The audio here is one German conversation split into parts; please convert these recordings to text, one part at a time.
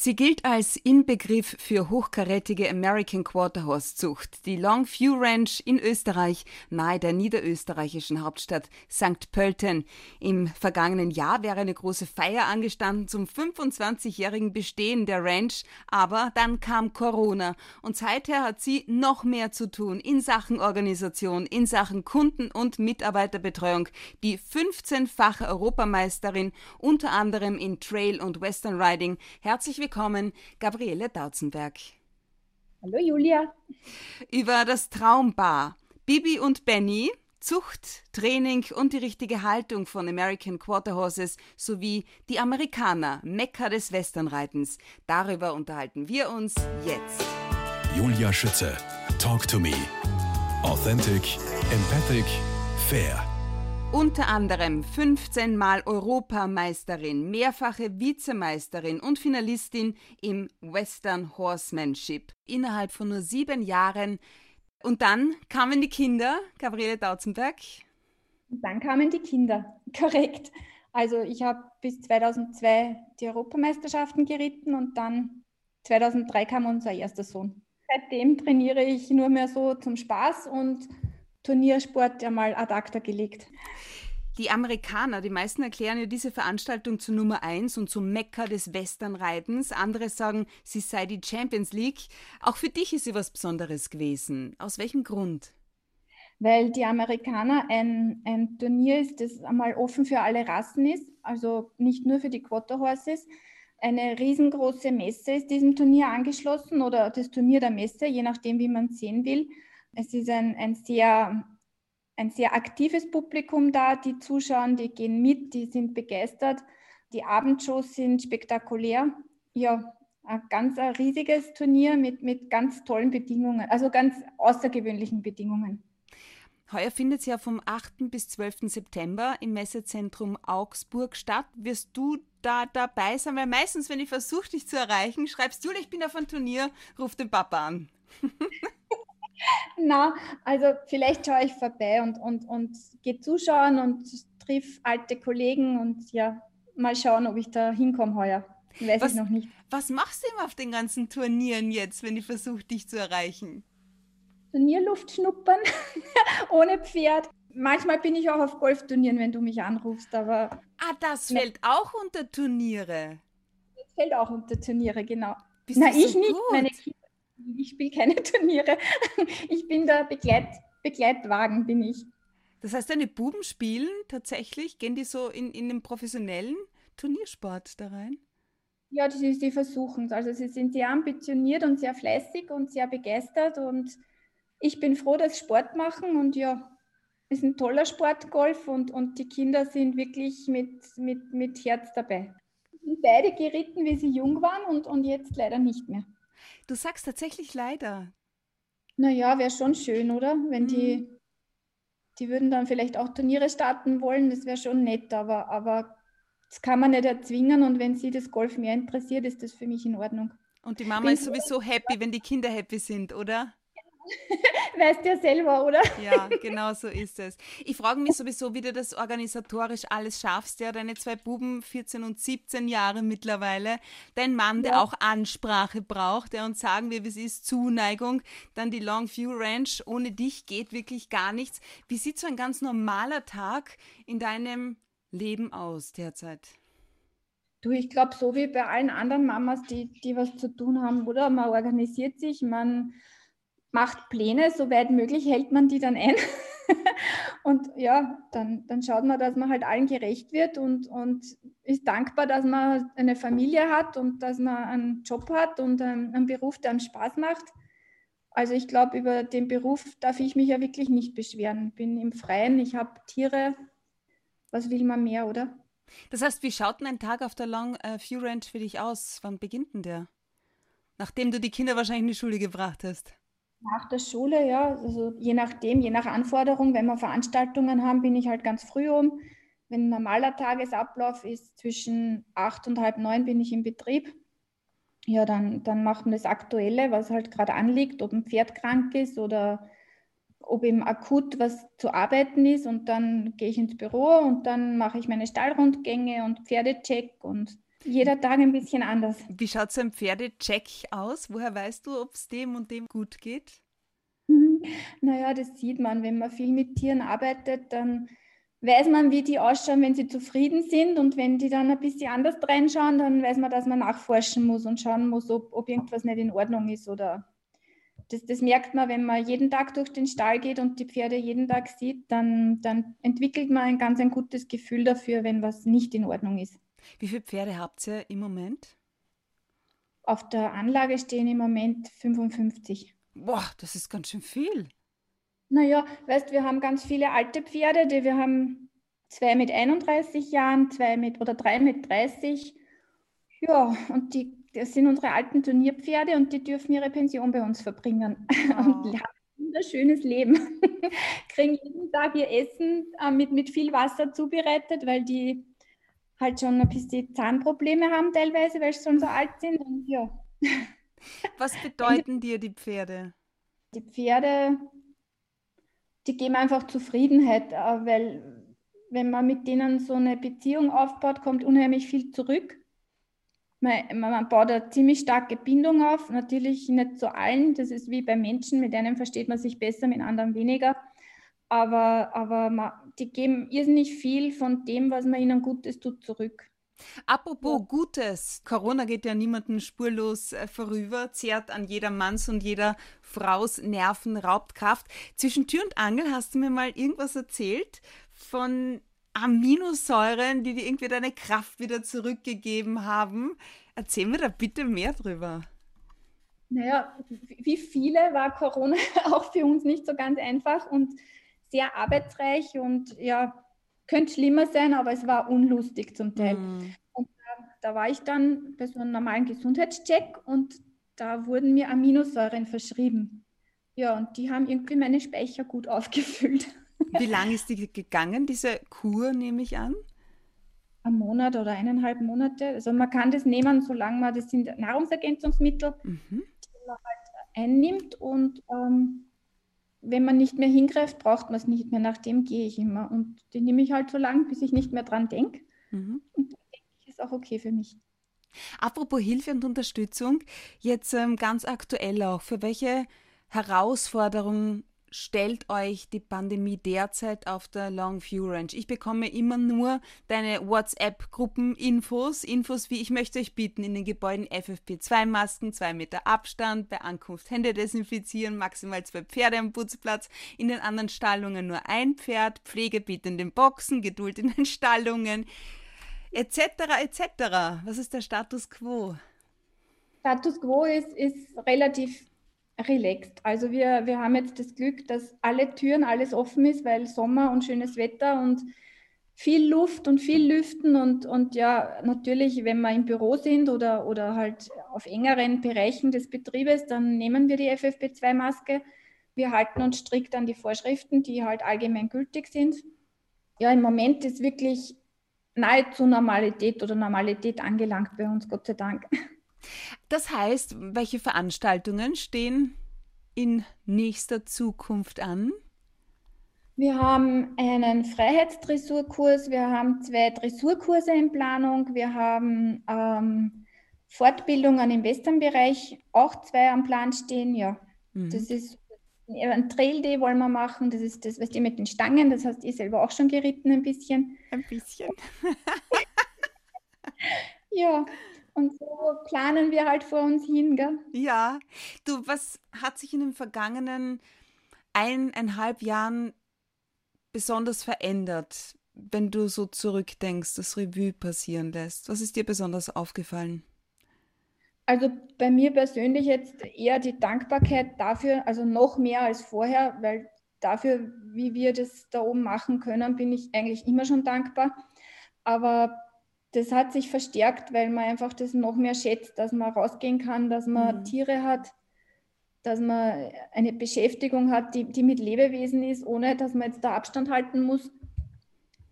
Sie gilt als Inbegriff für hochkarätige American Quarterhorse Zucht. Die Longview Ranch in Österreich, nahe der niederösterreichischen Hauptstadt St. Pölten. Im vergangenen Jahr wäre eine große Feier angestanden zum 25-jährigen Bestehen der Ranch, aber dann kam Corona und seither hat sie noch mehr zu tun in Sachen Organisation, in Sachen Kunden- und Mitarbeiterbetreuung. Die 15-fache Europameisterin, unter anderem in Trail und Western Riding. Herzlich Gabriele Dautzenberg. Hallo Julia. Über das Traumbar. Bibi und Benny, Zucht, Training und die richtige Haltung von American Quarter Horses sowie die Amerikaner, Mekka des Westernreitens. Darüber unterhalten wir uns jetzt. Julia Schütze, Talk to Me. Authentic, empathic, fair. Unter anderem 15 Mal Europameisterin, mehrfache Vizemeisterin und Finalistin im Western Horsemanship. Innerhalb von nur sieben Jahren. Und dann kamen die Kinder, Gabriele Dautzenberg. Dann kamen die Kinder, korrekt. Also ich habe bis 2002 die Europameisterschaften geritten und dann 2003 kam unser erster Sohn. Seitdem trainiere ich nur mehr so zum Spaß und Turniersport einmal ad acta gelegt. Die Amerikaner, die meisten erklären ja diese Veranstaltung zu Nummer eins und zum Mekka des Westernreitens. Andere sagen, sie sei die Champions League. Auch für dich ist sie was Besonderes gewesen. Aus welchem Grund? Weil die Amerikaner ein, ein Turnier ist, das einmal offen für alle Rassen ist, also nicht nur für die Quarter Horses. Eine riesengroße Messe ist diesem Turnier angeschlossen oder das Turnier der Messe, je nachdem, wie man es sehen will. Es ist ein, ein, sehr, ein sehr aktives Publikum da, die zuschauen, die gehen mit, die sind begeistert. Die Abendshows sind spektakulär. Ja, ein ganz ein riesiges Turnier mit, mit ganz tollen Bedingungen, also ganz außergewöhnlichen Bedingungen. Heuer findet es ja vom 8. bis 12. September im Messezentrum Augsburg statt. Wirst du da dabei sein? Weil meistens, wenn ich versuche, dich zu erreichen, schreibst du, ich bin auf ein Turnier, ruf den Papa an. Na, also vielleicht schaue ich vorbei und, und, und gehe zuschauen und triff alte Kollegen und ja, mal schauen, ob ich da hinkomme heuer. Weiß was, ich noch nicht. Was machst du immer auf den ganzen Turnieren jetzt, wenn ich versuche, dich zu erreichen? Turnierluft schnuppern, ohne Pferd. Manchmal bin ich auch auf Golfturnieren, wenn du mich anrufst, aber. Ah, das fällt auch unter Turniere. Das fällt auch unter Turniere, genau. Bist Na, ich so nicht. Gut? Meine Kinder ich spiele keine Turniere. Ich bin der Begleit, Begleitwagen, bin ich. Das heißt, deine Buben spielen tatsächlich, gehen die so in, in den professionellen Turniersport da rein? Ja, die, die versuchen es. Also sie sind sehr ambitioniert und sehr fleißig und sehr begeistert und ich bin froh, dass sie Sport machen und ja, ist ein toller Sport, Golf und, und die Kinder sind wirklich mit, mit, mit Herz dabei. Sie sind beide geritten, wie sie jung waren und, und jetzt leider nicht mehr. Du sagst tatsächlich leider. Naja, wäre schon schön, oder? Wenn mhm. die, die würden dann vielleicht auch Turniere starten wollen, das wäre schon nett, aber, aber das kann man nicht erzwingen und wenn sie das Golf mehr interessiert, ist das für mich in Ordnung. Und die Mama Bin ist sowieso happy, wenn die Kinder happy sind, oder? Weißt du ja selber, oder? Ja, genau so ist es. Ich frage mich sowieso, wie du das organisatorisch alles schaffst. Ja, deine zwei Buben, 14 und 17 Jahre mittlerweile. Dein Mann, der auch Ansprache braucht, der uns sagen wir, wie es ist, Zuneigung. Dann die Longview Ranch. Ohne dich geht wirklich gar nichts. Wie sieht so ein ganz normaler Tag in deinem Leben aus derzeit? Du, ich glaube, so wie bei allen anderen Mamas, die, die was zu tun haben, oder? Man organisiert sich, man macht Pläne, soweit möglich hält man die dann ein. und ja, dann, dann schaut man, dass man halt allen gerecht wird und, und ist dankbar, dass man eine Familie hat und dass man einen Job hat und einen, einen Beruf, der einem Spaß macht. Also ich glaube, über den Beruf darf ich mich ja wirklich nicht beschweren. Bin im Freien, ich habe Tiere. Was will man mehr, oder? Das heißt, wie schaut denn ein Tag auf der Long äh, View Ranch für dich aus? Wann beginnt denn der? Nachdem du die Kinder wahrscheinlich in die Schule gebracht hast. Nach der Schule, ja, also je nachdem, je nach Anforderung, wenn wir Veranstaltungen haben, bin ich halt ganz früh um. Wenn normaler Tagesablauf ist, zwischen acht und halb neun bin ich im Betrieb. Ja, dann, dann machen wir das Aktuelle, was halt gerade anliegt, ob ein Pferd krank ist oder ob eben akut was zu arbeiten ist. Und dann gehe ich ins Büro und dann mache ich meine Stallrundgänge und Pferdecheck und Jeder Tag ein bisschen anders. Wie schaut so ein Pferdecheck aus? Woher weißt du, ob es dem und dem gut geht? Mhm. Naja, das sieht man. Wenn man viel mit Tieren arbeitet, dann weiß man, wie die ausschauen, wenn sie zufrieden sind. Und wenn die dann ein bisschen anders reinschauen, dann weiß man, dass man nachforschen muss und schauen muss, ob, ob irgendwas nicht in Ordnung ist. Oder das, das merkt man, wenn man jeden Tag durch den Stall geht und die Pferde jeden Tag sieht, dann, dann entwickelt man ein ganz ein gutes Gefühl dafür, wenn was nicht in Ordnung ist. Wie viele Pferde habt ihr im Moment? Auf der Anlage stehen im Moment 55. Boah, das ist ganz schön viel. Naja, weißt, wir haben ganz viele alte Pferde, die wir haben zwei mit 31 Jahren, zwei mit oder drei mit 30. Ja, und die, das sind unsere alten Turnierpferde und die dürfen ihre Pension bei uns verbringen oh. und haben ein wunderschönes Leben. Kriegen jeden Tag ihr Essen äh, mit, mit viel Wasser zubereitet, weil die halt schon ein bisschen Zahnprobleme haben teilweise, weil sie schon so alt sind. Und ja. Was bedeuten dir die Pferde? Die Pferde, die geben einfach Zufriedenheit, äh, weil wenn man mit denen so eine Beziehung aufbaut, kommt unheimlich viel zurück. Man, man baut eine ziemlich starke Bindung auf, natürlich nicht zu allen, das ist wie bei Menschen, mit einem versteht man sich besser, mit anderen weniger aber, aber man, die geben irrsinnig viel von dem, was man ihnen Gutes tut, zurück. Apropos ja. Gutes, Corona geht ja niemanden spurlos äh, vorüber, zehrt an jeder Manns und jeder Fraus Nerven, raubt Kraft. Zwischen Tür und Angel hast du mir mal irgendwas erzählt von Aminosäuren, die dir irgendwie deine Kraft wieder zurückgegeben haben. Erzähl mir da bitte mehr drüber. Naja, wie viele war Corona auch für uns nicht so ganz einfach und sehr arbeitsreich und ja, könnte schlimmer sein, aber es war unlustig zum Teil. Mhm. Und da, da, war ich dann bei so einem normalen Gesundheitscheck und da wurden mir Aminosäuren verschrieben. Ja, und die haben irgendwie meine Speicher gut aufgefüllt. Wie lange ist die gegangen, diese Kur, nehme ich an? Ein Monat oder eineinhalb Monate. Also man kann das nehmen, solange man, das sind Nahrungsergänzungsmittel, mhm. die man halt einnimmt und ähm, wenn man nicht mehr hingreift, braucht man es nicht mehr. Nach dem gehe ich immer. Und die nehme ich halt so lange, bis ich nicht mehr dran denke. Mhm. Und dann denke ich, ist auch okay für mich. Apropos Hilfe und Unterstützung, jetzt ähm, ganz aktuell auch, für welche Herausforderungen stellt euch die Pandemie derzeit auf der Longview Ranch? Ich bekomme immer nur deine WhatsApp-Gruppen-Infos, Infos wie ich möchte euch bitten, in den Gebäuden FFP2-Masken, zwei Meter Abstand, bei Ankunft Hände desinfizieren, maximal zwei Pferde am Putzplatz, in den anderen Stallungen nur ein Pferd, Pflege bitte in den Boxen, Geduld in den Stallungen, etc. etc. Was ist der Status quo? Status quo ist, ist relativ relaxed. Also wir, wir haben jetzt das Glück, dass alle Türen, alles offen ist, weil Sommer und schönes Wetter und viel Luft und viel Lüften und, und ja, natürlich, wenn wir im Büro sind oder, oder halt auf engeren Bereichen des Betriebes, dann nehmen wir die FFP2-Maske. Wir halten uns strikt an die Vorschriften, die halt allgemein gültig sind. Ja, im Moment ist wirklich nahezu Normalität oder Normalität angelangt bei uns, Gott sei Dank. Das heißt, welche Veranstaltungen stehen in nächster Zukunft an? Wir haben einen Freiheitsdressurkurs, wir haben zwei Dressurkurse in Planung, wir haben ähm, Fortbildungen im Westernbereich, auch zwei am Plan stehen. Ja, mhm. das ist ein Trail Day wollen wir machen. Das ist das, was die mit den Stangen. Das hast ihr selber auch schon geritten ein bisschen. Ein bisschen. ja, und so planen wir halt vor uns hin, gell? Ja. Du, was hat sich in den vergangenen eineinhalb Jahren besonders verändert, wenn du so zurückdenkst, das Revue passieren lässt? Was ist dir besonders aufgefallen? Also bei mir persönlich jetzt eher die Dankbarkeit dafür, also noch mehr als vorher, weil dafür, wie wir das da oben machen können, bin ich eigentlich immer schon dankbar. Aber das hat sich verstärkt, weil man einfach das noch mehr schätzt, dass man rausgehen kann, dass man mhm. Tiere hat, dass man eine Beschäftigung hat, die, die mit Lebewesen ist, ohne dass man jetzt da Abstand halten muss.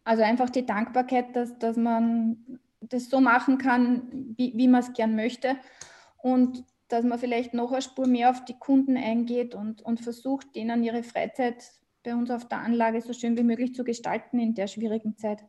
Also einfach die Dankbarkeit, dass, dass man das so machen kann, wie, wie man es gern möchte. Und dass man vielleicht noch eine Spur mehr auf die Kunden eingeht und, und versucht, denen ihre Freizeit bei uns auf der Anlage so schön wie möglich zu gestalten in der schwierigen Zeit.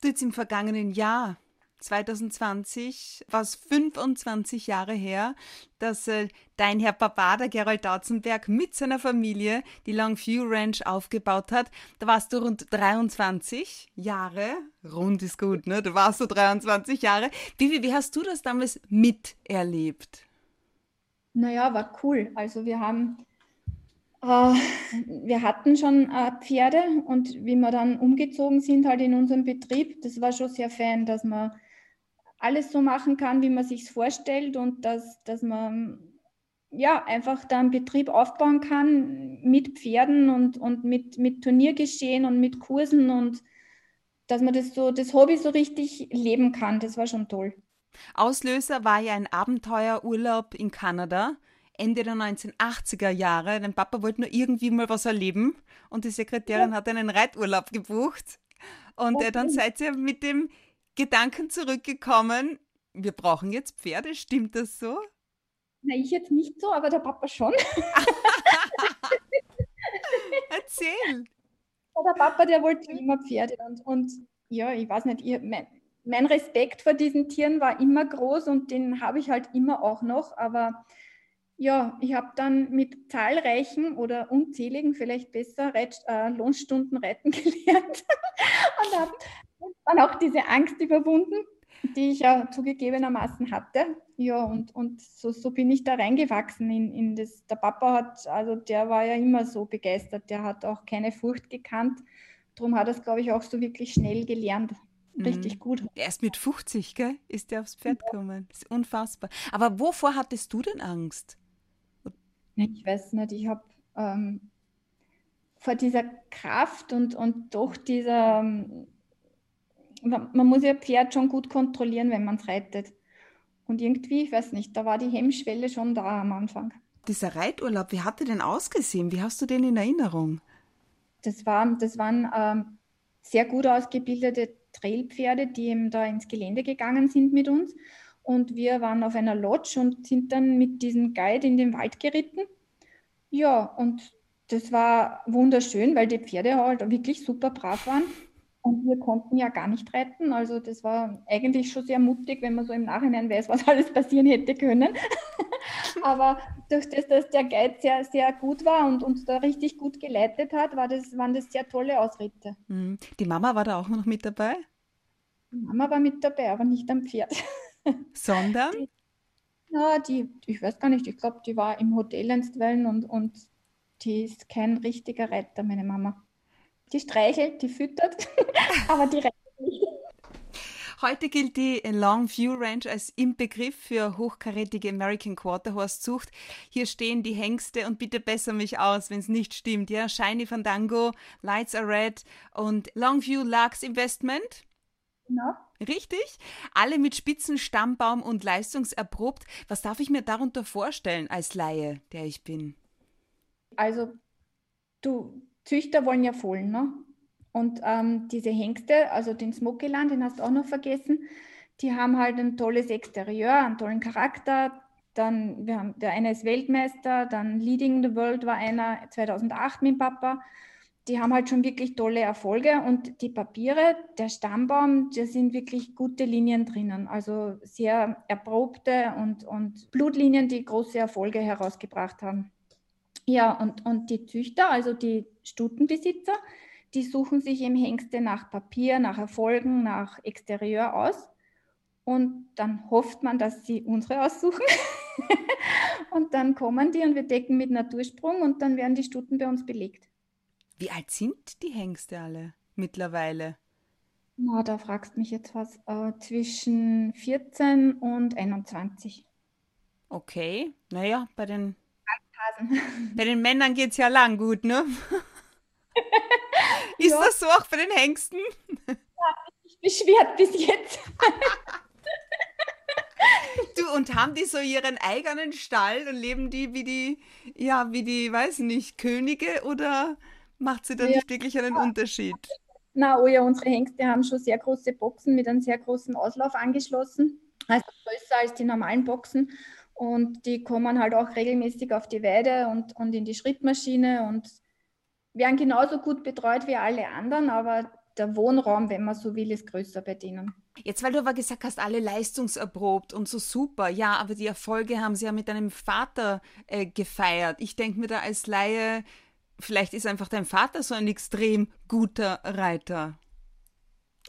Du jetzt im vergangenen Jahr 2020, was 25 Jahre her, dass äh, dein Herr Papa, der Gerald Dautzenberg, mit seiner Familie die Longview Ranch aufgebaut hat. Da warst du rund 23 Jahre. Rund ist gut, ne? Da warst du 23 Jahre. Wie, wie hast du das damals miterlebt? Naja, war cool. Also wir haben äh, wir hatten schon äh, Pferde und wie wir dann umgezogen sind halt in unserem Betrieb, das war schon sehr fan, dass man alles so machen kann, wie man sich vorstellt und dass, dass man ja einfach da einen Betrieb aufbauen kann mit Pferden und, und mit, mit Turniergeschehen und mit Kursen und dass man das so, das Hobby so richtig leben kann. Das war schon toll. Auslöser war ja ein Abenteuerurlaub in Kanada. Ende der 1980er Jahre. Dein Papa wollte nur irgendwie mal was erleben und die Sekretärin ja. hat einen Reiturlaub gebucht. Und okay. dann seid ihr mit dem Gedanken zurückgekommen, wir brauchen jetzt Pferde, stimmt das so? Na, ich jetzt nicht so, aber der Papa schon. Erzähl. Der Papa, der wollte immer Pferde und, und ja, ich weiß nicht, ich, mein, mein Respekt vor diesen Tieren war immer groß und den habe ich halt immer auch noch, aber ja, ich habe dann mit zahlreichen oder unzähligen, vielleicht besser, Reit, äh, Lohnstunden reiten gelernt und habe dann auch diese Angst überwunden, die ich ja zugegebenermaßen hatte. Ja, und, und so, so bin ich da reingewachsen in, in das. Der Papa hat, also der war ja immer so begeistert, der hat auch keine Furcht gekannt. Darum hat er es, glaube ich, auch so wirklich schnell gelernt. Richtig mhm. gut. Erst mit 50, gell, ist der aufs Pferd gekommen. Das ist unfassbar. Aber wovor hattest du denn Angst? Ich weiß nicht, ich habe ähm, vor dieser Kraft und, und doch dieser ähm, man muss ja Pferd schon gut kontrollieren, wenn man es reitet. Und irgendwie, ich weiß nicht, da war die Hemmschwelle schon da am Anfang. Dieser Reiturlaub, wie hat der denn ausgesehen? Wie hast du den in Erinnerung? Das, war, das waren ähm, sehr gut ausgebildete Trailpferde, die eben da ins Gelände gegangen sind mit uns. Und wir waren auf einer Lodge und sind dann mit diesem Guide in den Wald geritten. Ja, und das war wunderschön, weil die Pferde halt wirklich super brav waren. Und wir konnten ja gar nicht retten. Also das war eigentlich schon sehr mutig, wenn man so im Nachhinein weiß, was alles passieren hätte können. Aber durch das, dass der Guide sehr, sehr gut war und uns da richtig gut geleitet hat, war das, waren das sehr tolle Ausritte. Mhm. Die Mama war da auch noch mit dabei? Die Mama war mit dabei, aber nicht am Pferd. Sondern? Die, na, die, ich weiß gar nicht, ich glaube, die war im Hotel Wellen und, und die ist kein richtiger Reiter, meine Mama. Die streichelt, die füttert, aber die rennt nicht. Heute gilt die Longview Ranch als Inbegriff für hochkarätige American Quarterhorse Zucht. Hier stehen die Hengste und bitte besser mich aus, wenn es nicht stimmt. Ja, Shiny Fandango, Lights are Red und Longview Lux Investment. Genau. Richtig? Alle mit spitzen Stammbaum und leistungserprobt. Was darf ich mir darunter vorstellen als Laie, der ich bin? Also, du, Züchter wollen ja Fohlen, ne? Und ähm, diese Hengste, also den Smokyland, den hast du auch noch vergessen, die haben halt ein tolles Exterieur, einen tollen Charakter. Dann, wir haben, der eine ist Weltmeister, dann Leading the World war einer 2008 mit Papa. Die haben halt schon wirklich tolle Erfolge und die Papiere, der Stammbaum, da sind wirklich gute Linien drinnen. Also sehr erprobte und, und Blutlinien, die große Erfolge herausgebracht haben. Ja, und, und die Züchter, also die Stutenbesitzer, die suchen sich eben Hengste nach Papier, nach Erfolgen, nach Exterieur aus. Und dann hofft man, dass sie unsere aussuchen. und dann kommen die und wir decken mit Natursprung und dann werden die Stuten bei uns belegt. Wie alt sind die Hengste alle mittlerweile? Na, da fragst du mich jetzt was. Äh, zwischen 14 und 21. Okay, naja, bei den Hasen. Bei den Männern geht es ja lang gut, ne? Ist ja. das so auch bei den Hengsten? Ja, ich beschwert bis jetzt. Du, und haben die so ihren eigenen Stall und leben die wie die, ja, wie die, weiß nicht, Könige oder macht sie da ja. nicht wirklich einen Unterschied? Na, oh ja, unsere Hengste haben schon sehr große Boxen mit einem sehr großen Auslauf angeschlossen. Also größer als die normalen Boxen. Und die kommen halt auch regelmäßig auf die Weide und, und in die Schrittmaschine und werden genauso gut betreut wie alle anderen, aber der Wohnraum, wenn man so will, ist größer bei denen. Jetzt, weil du aber gesagt hast, alle leistungserprobt und so super. Ja, aber die Erfolge haben sie ja mit deinem Vater äh, gefeiert. Ich denke mir da als Laie, vielleicht ist einfach dein Vater so ein extrem guter Reiter.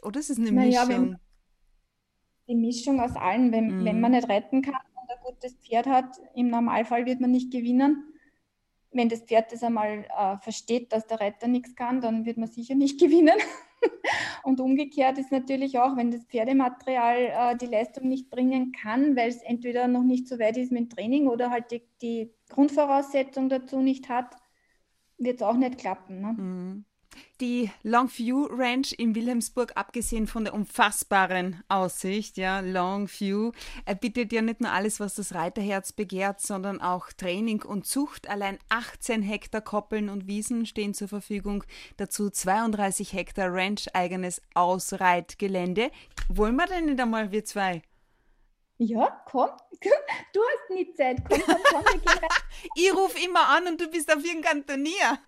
Oder ist es eine naja, Mischung? Wenn, die Mischung aus allen. Wenn, mm. wenn man nicht retten kann ein gutes Pferd hat, im Normalfall wird man nicht gewinnen. Wenn das Pferd das einmal äh, versteht, dass der Reiter nichts kann, dann wird man sicher nicht gewinnen. und umgekehrt ist natürlich auch, wenn das Pferdematerial äh, die Leistung nicht bringen kann, weil es entweder noch nicht so weit ist mit dem Training oder halt die, die Grundvoraussetzung dazu nicht hat, wird es auch nicht klappen. Ne? Mhm. Die Longview Ranch in Wilhelmsburg, abgesehen von der unfassbaren Aussicht, ja, Longview, bietet ja nicht nur alles, was das Reiterherz begehrt, sondern auch Training und Zucht. Allein 18 Hektar Koppeln und Wiesen stehen zur Verfügung. Dazu 32 Hektar Ranch-eigenes Ausreitgelände. Wollen wir denn nicht einmal, wir zwei? Ja, komm. Du hast nie Zeit. Komm, komm, komm. Wir gehen rein. ich rufe immer an und du bist auf irgendeinem Turnier.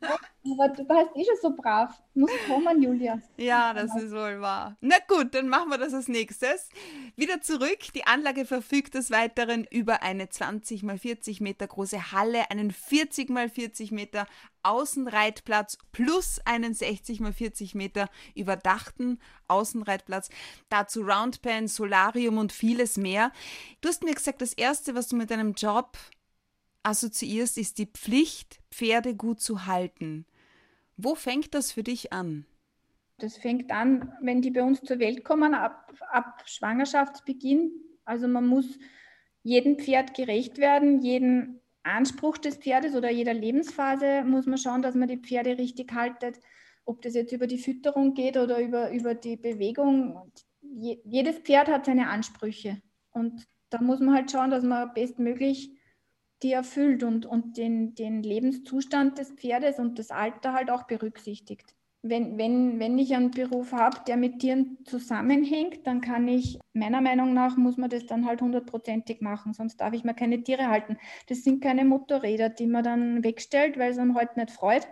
Aber du warst eh schon so brav. Muss kommen, Julia. Ja, das ist wohl wahr. Na gut, dann machen wir das als nächstes. Wieder zurück. Die Anlage verfügt des Weiteren über eine 20 x 40 Meter große Halle, einen 40 x 40 Meter Außenreitplatz plus einen 60 x 40 Meter überdachten Außenreitplatz. Dazu Roundpen, Solarium und vieles mehr. Du hast mir gesagt, das Erste, was du mit deinem Job assoziierst, ist die Pflicht, Pferde gut zu halten. Wo fängt das für dich an? Das fängt an, wenn die bei uns zur Welt kommen, ab, ab Schwangerschaftsbeginn. Also man muss jedem Pferd gerecht werden, jeden Anspruch des Pferdes oder jeder Lebensphase muss man schauen, dass man die Pferde richtig haltet. Ob das jetzt über die Fütterung geht oder über, über die Bewegung. Je, jedes Pferd hat seine Ansprüche. Und da muss man halt schauen, dass man bestmöglich die erfüllt und, und den, den Lebenszustand des Pferdes und das Alter halt auch berücksichtigt. Wenn, wenn, wenn ich einen Beruf habe, der mit Tieren zusammenhängt, dann kann ich, meiner Meinung nach, muss man das dann halt hundertprozentig machen, sonst darf ich mir keine Tiere halten. Das sind keine Motorräder, die man dann wegstellt, weil es einem heute halt nicht freut,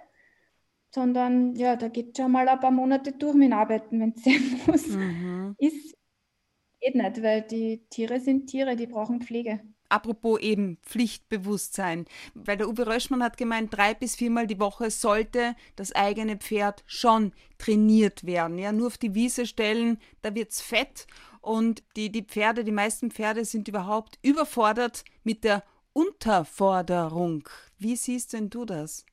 sondern ja, da geht schon mal ein paar Monate durch mit Arbeiten, wenn es sein muss. Mhm. Ist, geht nicht, weil die Tiere sind Tiere, die brauchen Pflege. Apropos eben Pflichtbewusstsein, weil der Uwe Röschmann hat gemeint, drei bis viermal die Woche sollte das eigene Pferd schon trainiert werden. Ja, nur auf die Wiese stellen, da wird's fett und die, die Pferde, die meisten Pferde sind überhaupt überfordert mit der Unterforderung. Wie siehst denn du das?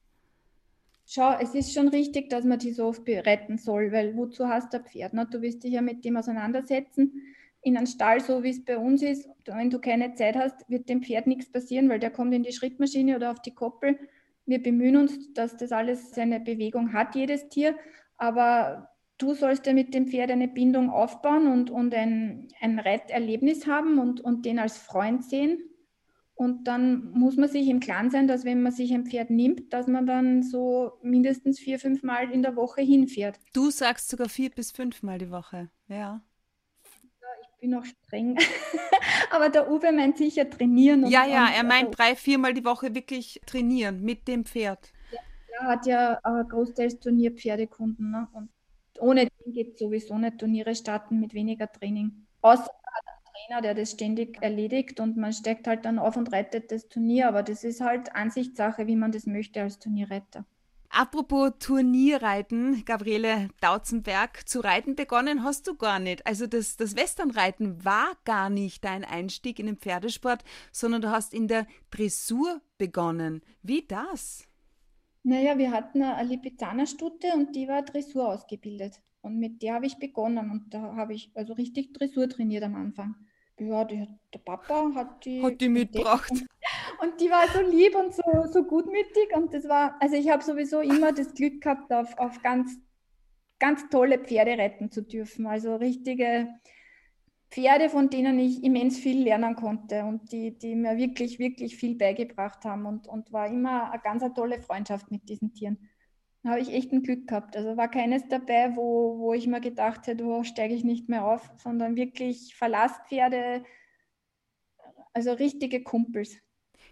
Schau, es ist schon richtig, dass man die so oft retten soll, weil wozu hast du ein Pferd? Ne? Du wirst dich ja mit dem auseinandersetzen in einen Stall, so wie es bei uns ist, wenn du keine Zeit hast, wird dem Pferd nichts passieren, weil der kommt in die Schrittmaschine oder auf die Koppel. Wir bemühen uns, dass das alles seine Bewegung hat, jedes Tier, aber du sollst ja mit dem Pferd eine Bindung aufbauen und, und ein, ein Reiterlebnis haben und, und den als Freund sehen. Und dann muss man sich im Klaren sein, dass wenn man sich ein Pferd nimmt, dass man dann so mindestens vier, fünf Mal in der Woche hinfährt. Du sagst sogar vier bis fünf Mal die Woche, ja bin auch streng. Aber der Uwe meint sicher trainieren. ja, ja, er meint drei, viermal die Woche wirklich trainieren mit dem Pferd. Er hat ja äh, großteils Turnierpferdekunden. Ne? Und ohne den geht sowieso nicht Turniere starten mit weniger Training. Außer er Trainer, der das ständig erledigt und man steckt halt dann auf und reitet das Turnier. Aber das ist halt Ansichtssache, wie man das möchte als Turnierreiter. Apropos Turnierreiten, Gabriele Dautzenberg, zu reiten begonnen hast du gar nicht. Also das, das Westernreiten war gar nicht dein Einstieg in den Pferdesport, sondern du hast in der Dressur begonnen. Wie das? Naja, wir hatten eine Lipizzaner-Stute und die war Dressur ausgebildet. Und mit der habe ich begonnen und da habe ich also richtig Dressur trainiert am Anfang. Ja, die, der Papa hat die, hat die mitgebracht. Und, die war so lieb und so, so gutmütig. Und das war, also ich habe sowieso immer das Glück gehabt, auf, auf ganz, ganz tolle Pferde reiten zu dürfen. Also richtige Pferde, von denen ich immens viel lernen konnte und die, die mir wirklich, wirklich viel beigebracht haben. Und, und war immer eine ganz eine tolle Freundschaft mit diesen Tieren habe ich echt ein Glück gehabt. Also war keines dabei, wo, wo ich mir gedacht hätte, oh, steige ich nicht mehr auf, sondern wirklich Verlasspferde, also richtige Kumpels.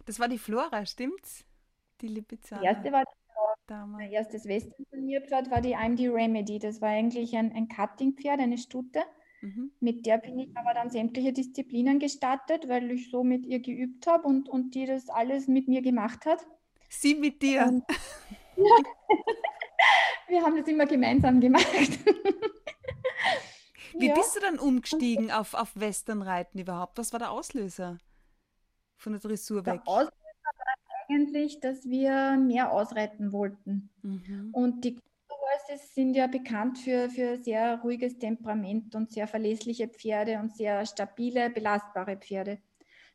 Das war die Flora, stimmt's? Die Lipizzaner. Die erste war die Flora, damals? Mein erstes Western-Turnierpferd war die I'm the Remedy. Das war eigentlich ein, ein Cutting-Pferd, eine Stute. Mhm. Mit der bin ich aber dann sämtliche Disziplinen gestartet, weil ich so mit ihr geübt habe und, und die das alles mit mir gemacht hat. Sie mit dir? Und, Wir haben das immer gemeinsam gemacht. Wie ja. bist du dann umgestiegen auf, auf Westernreiten überhaupt? Was war der Auslöser von der Dressur der weg? Auslöser war eigentlich, dass wir mehr ausreiten wollten. Mhm. Und die Horses sind ja bekannt für, für sehr ruhiges Temperament und sehr verlässliche Pferde und sehr stabile, belastbare Pferde.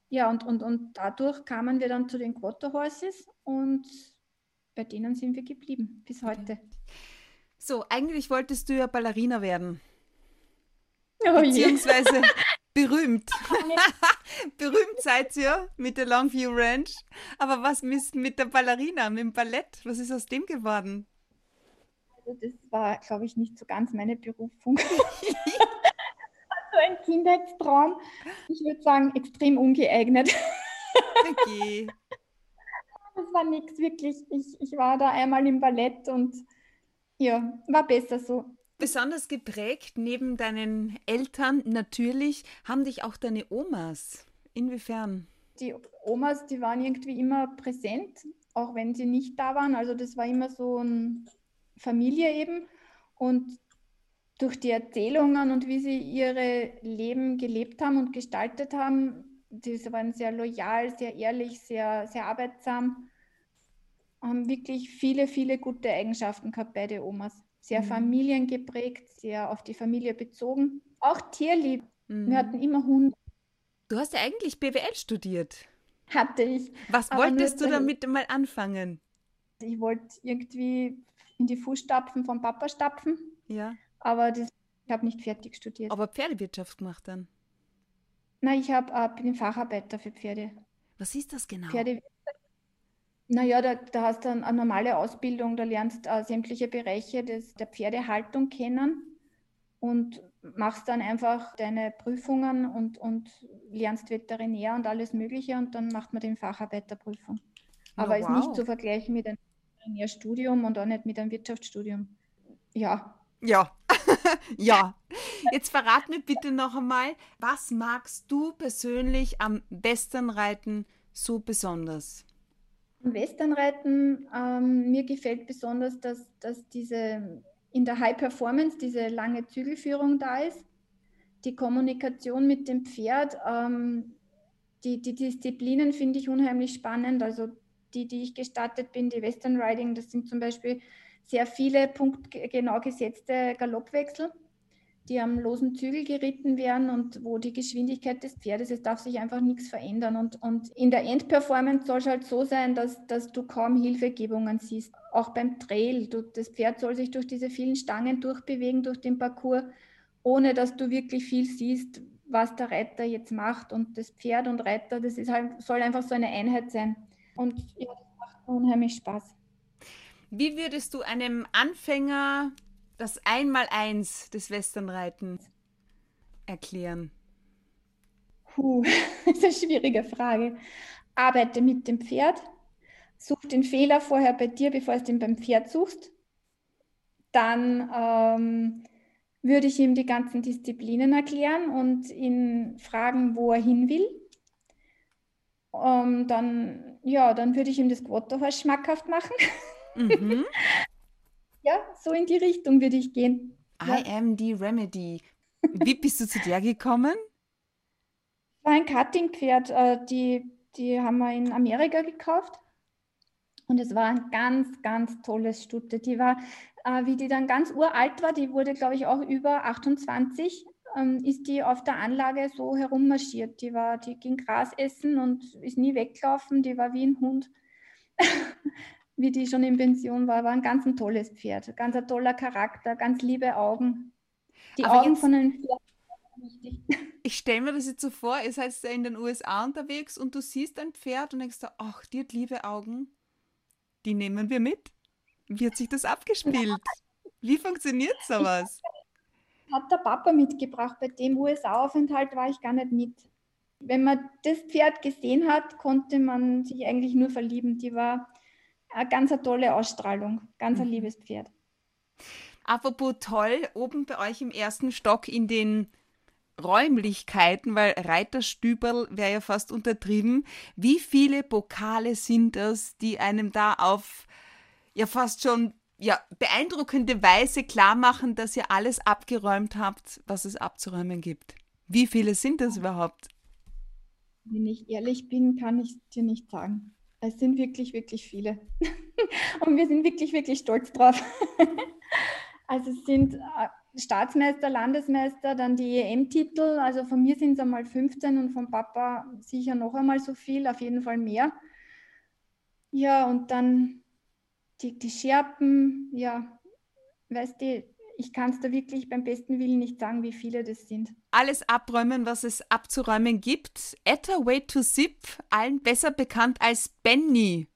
Ja, und, und, und dadurch kamen wir dann zu den Quarter Horses und bei denen sind wir geblieben bis heute. So, eigentlich wolltest du ja Ballerina werden. Oh Beziehungsweise berühmt. berühmt seid ihr mit der Longview Ranch. Aber was ist mit der Ballerina, mit dem Ballett? Was ist aus dem geworden? Also das war, glaube ich, nicht so ganz meine Berufung. so ein Kindheitstraum. Ich würde sagen, extrem ungeeignet. okay. Das war nichts wirklich. Ich, ich war da einmal im Ballett und ja, war besser so. Besonders geprägt neben deinen Eltern natürlich haben dich auch deine Omas. Inwiefern? Die Omas, die waren irgendwie immer präsent, auch wenn sie nicht da waren. Also das war immer so eine Familie eben. Und durch die Erzählungen und wie sie ihre Leben gelebt haben und gestaltet haben, die waren sehr loyal, sehr ehrlich, sehr, sehr arbeitsam haben wirklich viele, viele gute Eigenschaften gehabt, beide Omas. Sehr mhm. familiengeprägt, sehr auf die Familie bezogen. Auch tierlieb. Mhm. Wir hatten immer Hunde. Du hast ja eigentlich BWL studiert. Hatte ich. Was wolltest du damit mal anfangen? Ich wollte irgendwie in die Fußstapfen vom Papa stapfen. Ja. Aber das, ich habe nicht fertig studiert. Aber Pferdewirtschaft gemacht dann? Nein, ich hab, äh, bin Facharbeiter für Pferde. Was ist das genau? Pferdewirtschaft naja, da, da hast du eine normale Ausbildung, da lernst äh, sämtliche Bereiche des, der Pferdehaltung kennen und machst dann einfach deine Prüfungen und, und lernst Veterinär und alles Mögliche und dann macht man die Facharbeiterprüfung. Aber oh, wow. ist nicht zu vergleichen mit einem Veterinärstudium und auch nicht mit einem Wirtschaftsstudium. Ja. Ja. ja. Jetzt verrat mir bitte noch einmal, was magst du persönlich am Westernreiten so besonders? Westernreiten, ähm, mir gefällt besonders, dass, dass diese in der High Performance diese lange Zügelführung da ist, die Kommunikation mit dem Pferd, ähm, die, die Disziplinen finde ich unheimlich spannend. Also die, die ich gestartet bin, die Western Riding, das sind zum Beispiel sehr viele punktgenau gesetzte Galoppwechsel die am losen Zügel geritten werden und wo die Geschwindigkeit des Pferdes, es darf sich einfach nichts verändern. Und, und in der Endperformance soll es halt so sein, dass, dass du kaum Hilfegebungen siehst. Auch beim Trail, du, das Pferd soll sich durch diese vielen Stangen durchbewegen, durch den Parcours, ohne dass du wirklich viel siehst, was der Reiter jetzt macht. Und das Pferd und Reiter, das ist halt, soll einfach so eine Einheit sein. Und ja, das macht unheimlich Spaß. Wie würdest du einem Anfänger das Einmaleins des Westernreitens erklären? Puh, das ist eine schwierige Frage. Arbeite mit dem Pferd, such den Fehler vorher bei dir, bevor du den beim Pferd suchst. Dann ähm, würde ich ihm die ganzen Disziplinen erklären und ihn fragen, wo er hin will. Ähm, dann, ja, dann würde ich ihm das Quotterhorse schmackhaft machen. Mhm. Ja, so in die Richtung würde ich gehen. I ja. am the remedy. Wie bist du zu der gekommen? War ein Cutting-Pferd. Äh, die, die haben wir in Amerika gekauft. Und es war ein ganz, ganz tolles Stute. Die war, äh, wie die dann ganz uralt war, die wurde, glaube ich, auch über 28, ähm, ist die auf der Anlage so herummarschiert. Die, war, die ging Gras essen und ist nie weggelaufen. Die war wie ein Hund. wie die schon in Pension war, war ein ganz ein tolles Pferd. Ganz ein toller Charakter, ganz liebe Augen. Die Aber Augen von einem Pferd wichtig. Ich stelle mir das jetzt so vor, ihr seid in den USA unterwegs und du siehst ein Pferd und denkst, ach, die hat liebe Augen. Die nehmen wir mit. Wie hat sich das abgespielt? Wie funktioniert sowas? Hat der Papa mitgebracht. Bei dem USA-Aufenthalt war ich gar nicht mit. Wenn man das Pferd gesehen hat, konnte man sich eigentlich nur verlieben. Die war eine ganz eine tolle Ausstrahlung, ganz ein mhm. liebes Pferd. Apropos toll, oben bei euch im ersten Stock in den Räumlichkeiten, weil Reiterstüberl wäre ja fast untertrieben. Wie viele Pokale sind das, die einem da auf ja fast schon ja, beeindruckende Weise klar machen, dass ihr alles abgeräumt habt, was es abzuräumen gibt? Wie viele sind das überhaupt? Wenn ich ehrlich bin, kann ich dir nicht sagen. Es sind wirklich, wirklich viele. Und wir sind wirklich, wirklich stolz drauf. also es sind äh, Staatsmeister, Landesmeister, dann die EM-Titel. Also von mir sind es einmal 15 und vom Papa sicher noch einmal so viel, auf jeden Fall mehr. Ja, und dann die, die Scherpen, ja, weißt du, ich kann es da wirklich beim besten Willen nicht sagen, wie viele das sind. Alles abräumen, was es abzuräumen gibt. Etta Way to Zip, allen besser bekannt als Benny.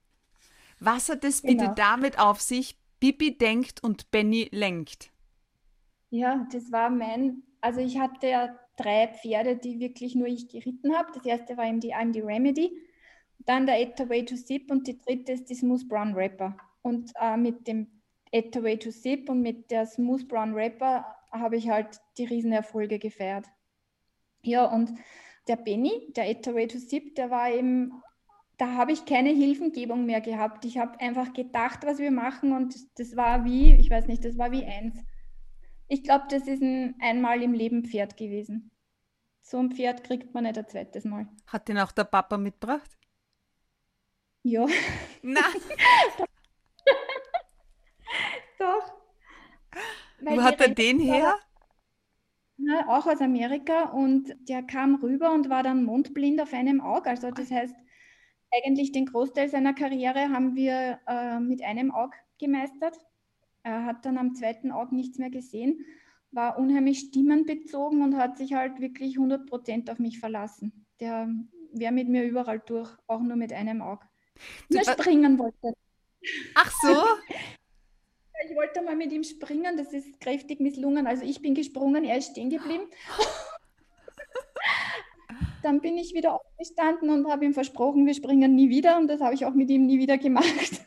Was hat es genau. bitte damit auf sich? Bibi denkt und Benny lenkt. Ja, das war mein, also ich hatte ja drei Pferde, die wirklich nur ich geritten habe. Das erste war eben die I'm the Remedy, dann der Etta Way to Zip und die dritte ist die Smooth Brown Rapper. Und äh, mit dem Etta Way to Zip und mit der Smooth Brown Rapper habe ich halt die Riesenerfolge gefeiert. Ja, und der Benny, der Etta Way to Zip, der war eben, da habe ich keine Hilfengebung mehr gehabt. Ich habe einfach gedacht, was wir machen und das war wie, ich weiß nicht, das war wie eins. Ich glaube, das ist ein einmal im Leben Pferd gewesen. So ein Pferd kriegt man nicht ein zweites Mal. Hat den auch der Papa mitgebracht? Ja. Na. Doch. Weil Wo hat er den her? Na, auch aus Amerika und der kam rüber und war dann mondblind auf einem Auge. Also das heißt, eigentlich den Großteil seiner Karriere haben wir äh, mit einem Auge gemeistert. Er hat dann am zweiten Auge nichts mehr gesehen, war unheimlich stimmenbezogen und hat sich halt wirklich 100 Prozent auf mich verlassen. Der wäre mit mir überall durch, auch nur mit einem Auge. Nur springen wollte. Ach so? Ich wollte mal mit ihm springen, das ist kräftig misslungen. Also ich bin gesprungen, er ist stehen geblieben. Dann bin ich wieder aufgestanden und habe ihm versprochen, wir springen nie wieder. Und das habe ich auch mit ihm nie wieder gemacht.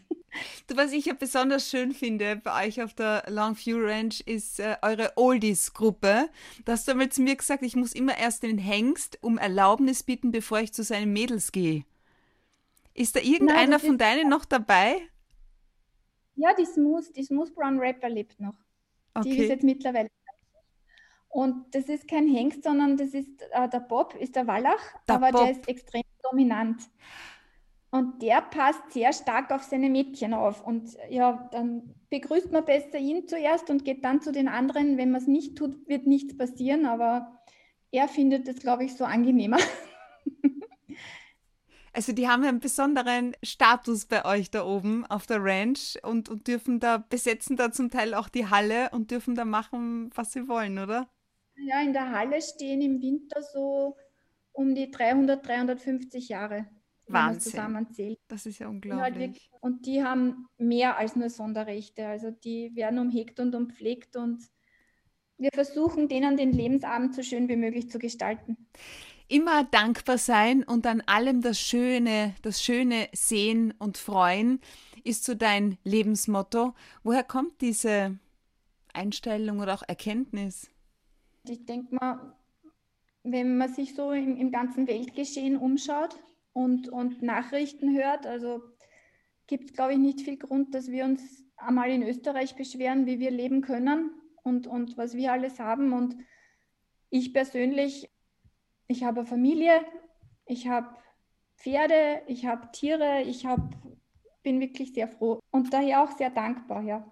Du, was ich ja besonders schön finde bei euch auf der Longview Ranch ist äh, eure Oldies-Gruppe. Da hast du einmal zu mir gesagt, ich muss immer erst den Hengst um Erlaubnis bitten, bevor ich zu seinen Mädels gehe. Ist da irgendeiner Nein, von deinen noch dabei? Ja, die Smooth, die Smooth Brown Rapper lebt noch. Okay. Die ist jetzt mittlerweile. Und das ist kein Hengst, sondern das ist äh, der Bob, ist der Wallach, der aber Bob. der ist extrem dominant. Und der passt sehr stark auf seine Mädchen auf. Und ja, dann begrüßt man besser ihn zuerst und geht dann zu den anderen. Wenn man es nicht tut, wird nichts passieren, aber er findet es, glaube ich, so angenehmer. Also die haben einen besonderen Status bei euch da oben auf der Ranch und, und dürfen da, besetzen da zum Teil auch die Halle und dürfen da machen, was sie wollen, oder? Ja, in der Halle stehen im Winter so um die 300, 350 Jahre. Wahnsinn. zusammenzählt. Das ist ja halt unglaublich. Und die haben mehr als nur Sonderrechte. Also die werden umhegt und umpflegt und wir versuchen, denen den Lebensabend so schön wie möglich zu gestalten immer dankbar sein und an allem das Schöne, das Schöne sehen und freuen, ist so dein Lebensmotto. Woher kommt diese Einstellung oder auch Erkenntnis? Ich denke mal, wenn man sich so im, im ganzen Weltgeschehen umschaut und, und Nachrichten hört, also gibt es, glaube ich, nicht viel Grund, dass wir uns einmal in Österreich beschweren, wie wir leben können und, und was wir alles haben. Und ich persönlich ich habe Familie, ich habe Pferde, ich habe Tiere, ich hab, bin wirklich sehr froh und daher auch sehr dankbar, ja.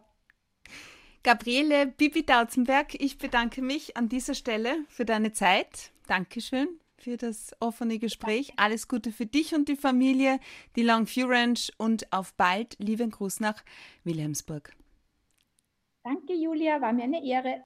Gabriele Bibi Dautzenberg, ich bedanke mich an dieser Stelle für deine Zeit. Dankeschön für das offene Gespräch. Alles Gute für dich und die Familie, die Longview Ranch und auf bald. Lieben Gruß nach Wilhelmsburg. Danke, Julia, war mir eine Ehre.